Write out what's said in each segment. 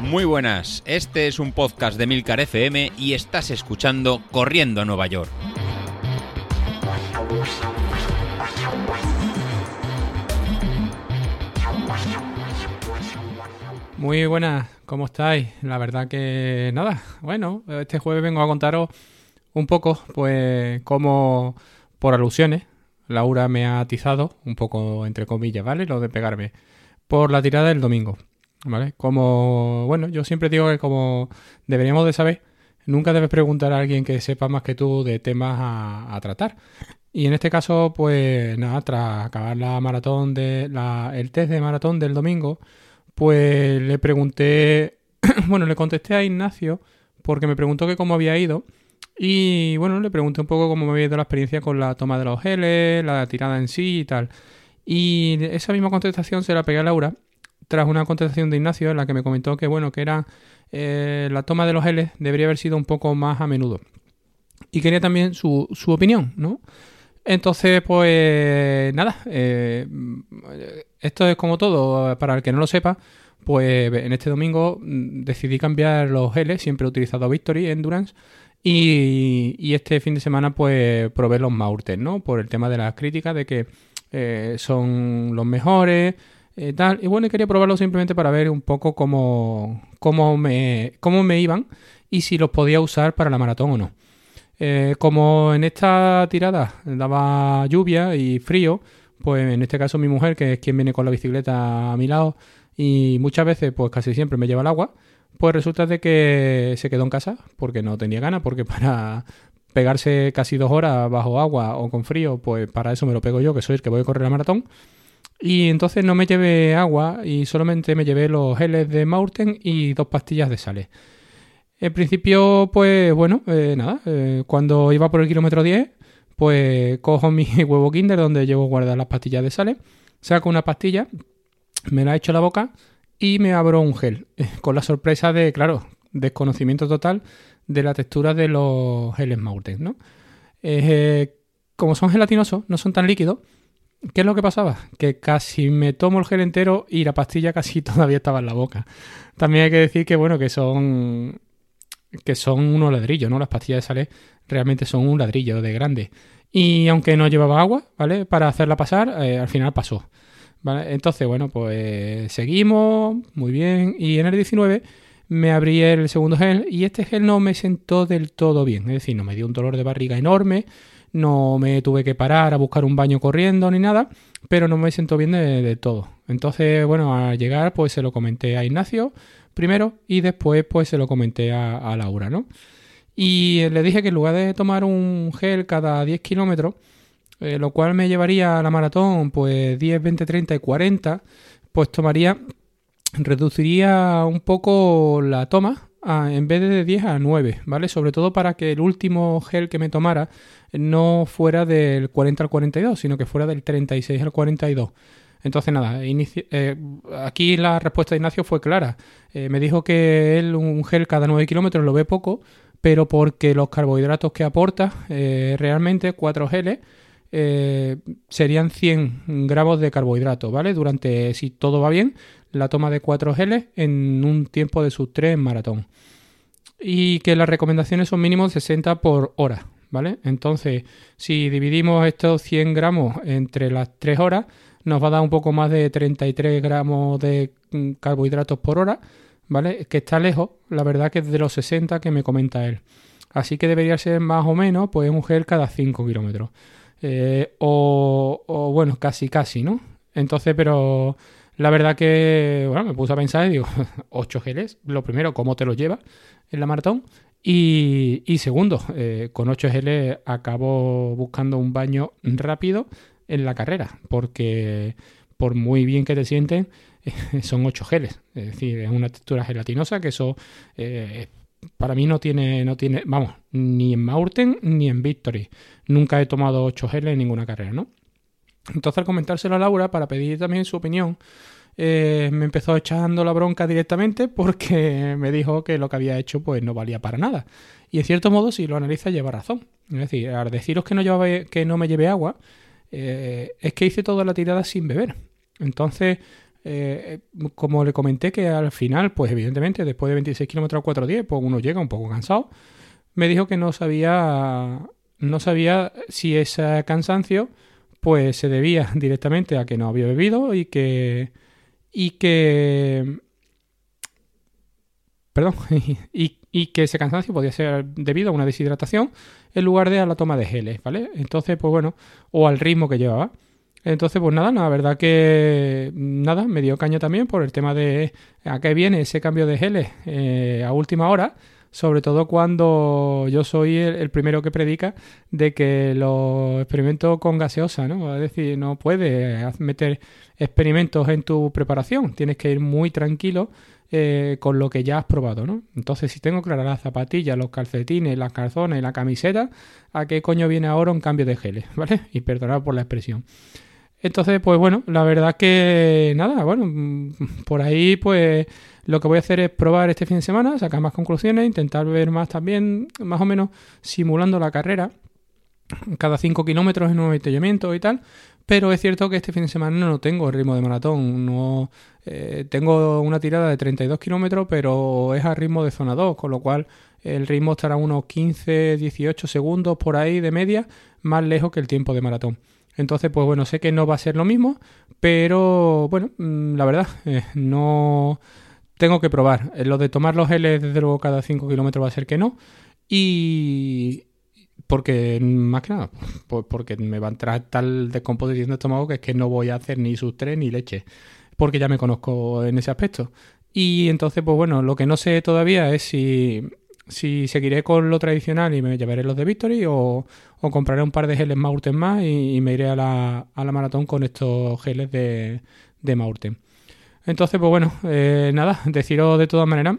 Muy buenas, este es un podcast de Milcar FM y estás escuchando Corriendo a Nueva York. Muy buenas, ¿cómo estáis? La verdad que nada, bueno, este jueves vengo a contaros un poco, pues, cómo por alusiones, Laura me ha atizado, un poco entre comillas, ¿vale? Lo de pegarme, por la tirada del domingo. ¿vale? Como, bueno, yo siempre digo que como deberíamos de saber, nunca debes preguntar a alguien que sepa más que tú de temas a, tratar. Y en este caso, pues nada, tras acabar la maratón de la, el test de maratón del domingo, pues le pregunté, bueno, le contesté a Ignacio porque me preguntó que cómo había ido. Y bueno, le pregunté un poco cómo me había ido la experiencia con la toma de los geles, la tirada en sí y tal. Y esa misma contestación se la pegué a Laura tras una contestación de Ignacio en la que me comentó que bueno, que era eh, la toma de los L debería haber sido un poco más a menudo. Y quería también su, su opinión, ¿no? Entonces, pues nada, eh, esto es como todo, para el que no lo sepa, pues en este domingo mm, decidí cambiar los L, siempre he utilizado Victory Endurance, y, y este fin de semana pues probé los Mountain, ¿no? Por el tema de las críticas, de que eh, son los mejores, eh, tal. Y bueno, quería probarlo simplemente para ver un poco cómo, cómo, me, cómo me iban y si los podía usar para la maratón o no. Eh, como en esta tirada daba lluvia y frío, pues en este caso mi mujer, que es quien viene con la bicicleta a mi lado y muchas veces, pues casi siempre me lleva el agua, pues resulta de que se quedó en casa porque no tenía ganas, porque para pegarse casi dos horas bajo agua o con frío, pues para eso me lo pego yo, que soy el que voy a correr la maratón. Y entonces no me llevé agua y solamente me llevé los geles de Maurten y dos pastillas de sales. En principio, pues bueno, eh, nada, eh, cuando iba por el kilómetro 10, pues cojo mi huevo Kinder donde llevo guardadas las pastillas de sales, saco una pastilla, me la echo a la boca y me abro un gel, con la sorpresa de, claro, desconocimiento total de la textura de los geles Maurten, ¿no? Eh, como son gelatinosos, no son tan líquidos, ¿Qué es lo que pasaba? Que casi me tomo el gel entero y la pastilla casi todavía estaba en la boca. También hay que decir que, bueno, que son que son unos ladrillos, ¿no? Las pastillas de sales realmente son un ladrillo de grande. Y aunque no llevaba agua, ¿vale? Para hacerla pasar, eh, al final pasó. ¿Vale? Entonces, bueno, pues seguimos, muy bien. Y en el 19 me abrí el segundo gel y este gel no me sentó del todo bien. Es decir, no me dio un dolor de barriga enorme no me tuve que parar a buscar un baño corriendo ni nada, pero no me siento bien de, todo. Entonces, bueno, al llegar pues se lo comenté a Ignacio primero y después pues se lo comenté a, Laura, ¿no? Y le dije que en lugar de tomar un gel cada 10 kilómetros, eh, lo cual me llevaría a la maratón pues 10, 20, 30 y 40, pues tomaría, reduciría un poco la toma en vez de 10 a 9, ¿vale? Sobre todo para que el último gel que me tomara no fuera del 40 al 42, sino que fuera del 36 al 42. Entonces, nada, eh, aquí la respuesta de Ignacio fue clara. Eh, me dijo que él un gel cada 9 kilómetros lo ve poco, pero porque los carbohidratos que aporta eh, realmente 4 geles serían 100 gramos de carbohidratos, ¿vale? Durante, si todo va bien, la toma de 4 geles en un tiempo de sus 3 en maratón. Y que las recomendaciones son mínimo 60 por hora, ¿vale? Entonces, si dividimos estos 100 gramos entre las 3 horas, nos va a dar un poco más de 33 gramos de mm, carbohidratos por hora, ¿vale? Que está lejos, la verdad que es de los 60 que me comenta él. Así que debería ser más o menos, pues un gel cada 5 kilómetros. Eh, o, o, bueno, casi, casi, ¿no? Entonces, pero la verdad que, bueno, me puse a pensar y digo, 8 geles, lo primero, ¿cómo te lo llevas en la maratón? Y, segundo, eh, con 8 geles acabo buscando un baño rápido en la carrera, porque por muy bien que te sienten, son 8 geles. Es decir, es una textura gelatinosa que eso eh, para mí no tiene, no tiene, vamos, ni en Maurten ni en Victory. Nunca he tomado 8 geles en ninguna carrera, ¿no? Entonces al comentárselo a Laura para pedir también su opinión, eh, me empezó echando la bronca directamente porque me dijo que lo que había hecho pues no valía para nada. Y en cierto modo, si lo analiza, lleva razón. Es decir, al deciros que no, llevaba, que no me lleve agua, eh, es que hice toda la tirada sin beber. Entonces, eh, como le comenté que al final, pues evidentemente, después de 26 kilómetros a 4.10, pues uno llega un poco cansado, me dijo que no sabía, no sabía si ese cansancio pues se debía directamente a que no había bebido y que y que perdón y, y, que ese cansancio podía ser debido a una deshidratación en lugar de a la toma de geles, ¿vale? Entonces, pues bueno, o al ritmo que llevaba. Entonces, pues nada, la verdad que nada, me dio caña también por el tema de a qué viene ese cambio de geles eh, a última hora, sobre todo cuando yo soy el, primero que predica de que los experimentos con gaseosa, ¿no? Es decir, no puedes meter experimentos en tu preparación, tienes que ir muy tranquilo eh, con lo que ya has probado, ¿no? Entonces, si tengo claras las zapatillas, los calcetines, las calzones y la camiseta, ¿a qué coño viene ahora un cambio de geles? ¿Vale? Y perdonad por la expresión. Entonces, pues bueno, la verdad que nada, bueno, por ahí pues lo que voy a hacer es probar este fin de semana, sacar más conclusiones, intentar ver más también, más o menos simulando la carrera, cada 5 kilómetros en un avituallamiento y tal, pero es cierto que este fin de semana no tengo el ritmo de maratón, no eh, tengo una tirada de 32 kilómetros, pero es a ritmo de zona 2, con lo cual el ritmo estará unos 15, 18 segundos por ahí de media, más lejos que el tiempo de maratón. Entonces, pues bueno, sé que no va a ser lo mismo, pero bueno, mm, la verdad, eh, no tengo que probar. Eh, lo de tomar los geles desde luego cada 5 kilómetros va a ser que no. Y porque, más que nada, pues porque me va a entrar tal descomposición de estómago que es que no voy a hacer ni sustre ni leche, porque ya me conozco en ese aspecto. Y entonces, pues bueno, lo que no sé todavía es si si seguiré con lo tradicional y me llevaré los de Victory o, compraré un par de geles Maurten más y, me iré a la, a la, maratón con estos geles de, de Maurten. Entonces, pues bueno, eh, nada, deciros de todas maneras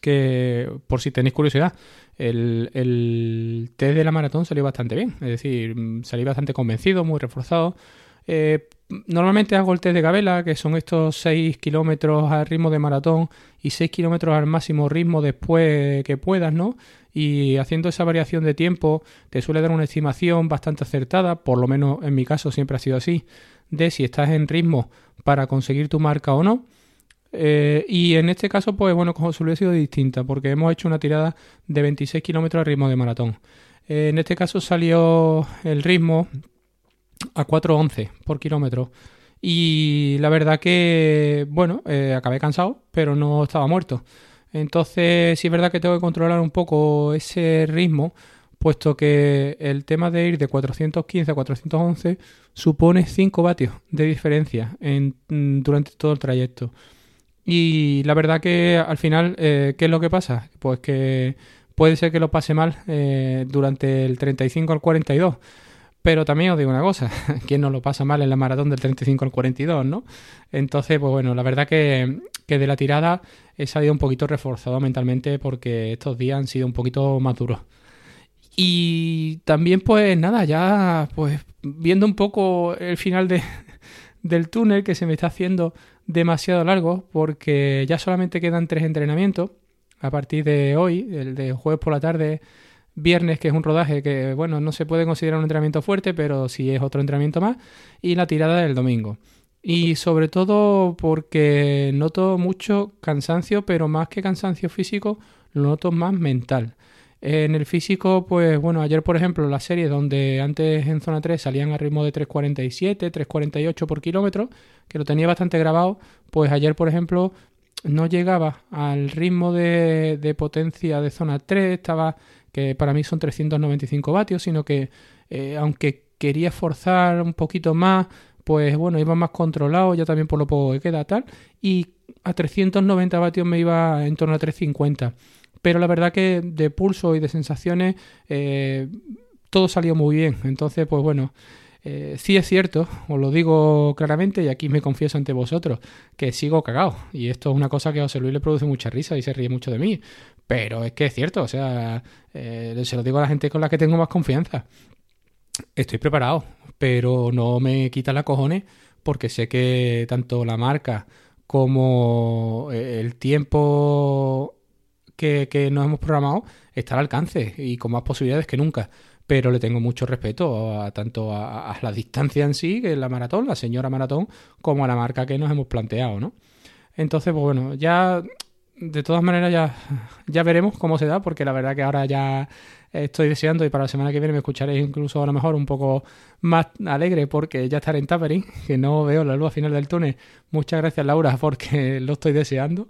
que por si tenéis curiosidad, el, el test de la maratón salió bastante bien, es decir, salí bastante convencido, muy reforzado. Eh, normalmente hago el test de Gabela, que son estos 6 kilómetros al ritmo de maratón y 6 kilómetros al máximo ritmo después que puedas, ¿no? Y haciendo esa variación de tiempo te suele dar una estimación bastante acertada, por lo menos en mi caso siempre ha sido así, de si estás en ritmo para conseguir tu marca o no. Eh, y en este caso, pues bueno, con José ha sido distinta, porque hemos hecho una tirada de 26 kilómetros al ritmo de maratón. Eh, en este caso salió el ritmo a 4.11 por kilómetro. Y la verdad que, bueno, eh, acabé cansado, pero no estaba muerto. Entonces, sí es verdad que tengo que controlar un poco ese ritmo, puesto que el tema de ir de 415 a 411 supone 5 vatios de diferencia en, mm, durante todo el trayecto. Y la verdad que al final, eh, ¿qué es lo que pasa? Pues que puede ser que lo pase mal eh, durante el 35 al 42 pero también os digo una cosa, ¿quién no lo pasa mal en la maratón del 35 al 42, no? Entonces, pues bueno, la verdad que, que de la tirada he salido un poquito reforzado mentalmente porque estos días han sido un poquito más duros. Y también, pues nada, ya pues viendo un poco el final de, del túnel que se me está haciendo demasiado largo porque ya solamente quedan tres entrenamientos a partir de hoy, el de jueves por la tarde viernes, que es un rodaje que, bueno, no se puede considerar un entrenamiento fuerte, pero sí es otro entrenamiento más, y la tirada del domingo. Y sobre todo porque noto mucho cansancio, pero más que cansancio físico, lo noto más mental. En el físico, pues bueno, ayer por ejemplo la serie donde antes en zona 3 salían a ritmo de 3.47, 3.48 por kilómetro, que lo tenía bastante grabado, pues ayer por ejemplo no llegaba al ritmo de, de potencia de zona 3, estaba para mí son 395 vatios, sino que eh, aunque quería forzar un poquito más, pues bueno, iba más controlado, ya también por lo poco que queda tal, y a 390 vatios me iba en torno a 350. Pero la verdad que de pulso y de sensaciones eh, todo salió muy bien. Entonces, pues bueno, eh, sí es cierto, os lo digo claramente y aquí me confieso ante vosotros, que sigo cagado. Y esto es una cosa que a José Luis le produce mucha risa y se ríe mucho de mí. Pero es que es cierto, o sea, eh, se lo digo a la gente con la que tengo más confianza. Estoy preparado, pero no me quita la cojones porque sé que tanto la marca como eh, el tiempo que, que nos hemos programado está al alcance y con más posibilidades que nunca pero le tengo mucho respeto a, tanto a, la distancia en sí, que es la maratón, la señora maratón, como a la marca que nos hemos planteado, ¿no? Entonces, pues bueno, ya de todas maneras ya, ya veremos cómo se da, porque la verdad que ahora ya estoy deseando y para la semana que viene me escucharéis incluso a lo mejor un poco más alegre porque ya estaré en Tapering, que no veo la luz al final del túnel. Muchas gracias Laura porque lo estoy deseando.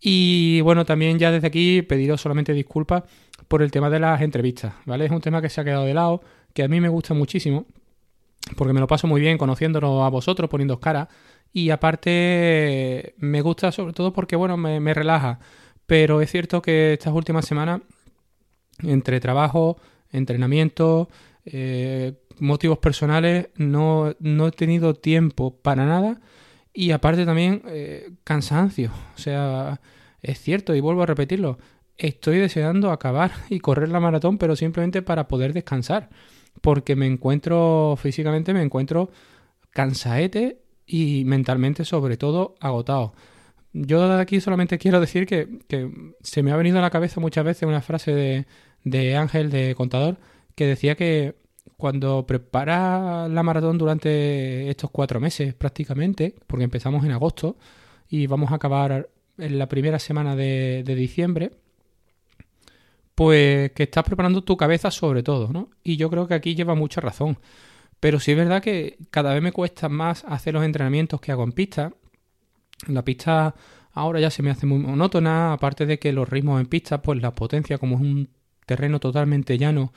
Y bueno, también ya desde aquí pediros solamente disculpas por el tema de las entrevistas, ¿vale? Es un tema que se ha quedado de lado, que a mí me gusta muchísimo, porque me lo paso muy bien conociéndonos a vosotros, poniendo cara, y aparte me gusta sobre todo porque, bueno, me, relaja. Pero es cierto que estas últimas semanas, entre trabajo, entrenamiento, eh, motivos personales, no, no he tenido tiempo para nada y aparte también eh, cansancio. O sea, es cierto y vuelvo a repetirlo. Estoy deseando acabar y correr la maratón, pero simplemente para poder descansar. Porque me encuentro, físicamente me encuentro cansaete y mentalmente sobre todo agotado. Yo de aquí solamente quiero decir que, que, se me ha venido a la cabeza muchas veces una frase de, de Ángel, de contador, que decía que cuando prepara la maratón durante estos cuatro meses prácticamente, porque empezamos en agosto y vamos a acabar en la primera semana de, diciembre, pues que estás preparando tu cabeza sobre todo, ¿no? Y yo creo que aquí lleva mucha razón. Pero sí es verdad que cada vez me cuesta más hacer los entrenamientos que hago en pista. La pista ahora ya se me hace muy monótona, aparte de que los ritmos en pista, pues la potencia, como es un terreno totalmente llano,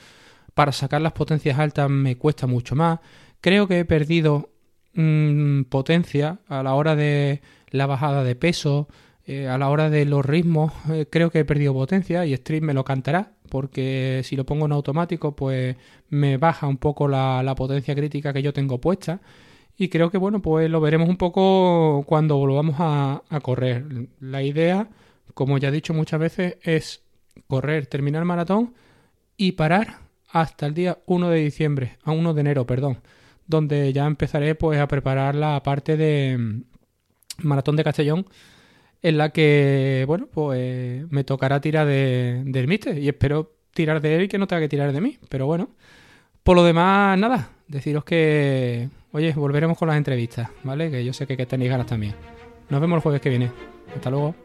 para sacar las potencias altas me cuesta mucho más. Creo que he perdido mm, potencia a la hora de la bajada de peso, eh, a la hora de los ritmos. Eh, creo que he perdido potencia y Stream me lo cantará, porque si lo pongo en automático, pues me baja un poco la, potencia crítica que yo tengo puesta. Y creo que bueno, pues lo veremos un poco cuando volvamos a, a correr. La idea, como ya he dicho muchas veces, es correr, terminar el maratón y parar hasta el día 1 de diciembre, a 1 de enero, perdón, donde ya empezaré pues a preparar la parte de mm, Maratón de Castellón en la que, bueno, pues me tocará tirar de, del míster y espero tirar de él y que no tenga que tirar de mí, pero bueno, por lo demás, nada, deciros que, oye, volveremos con las entrevistas, ¿vale? Que yo sé que, que tenéis ganas también. Nos vemos el jueves que viene. Hasta luego.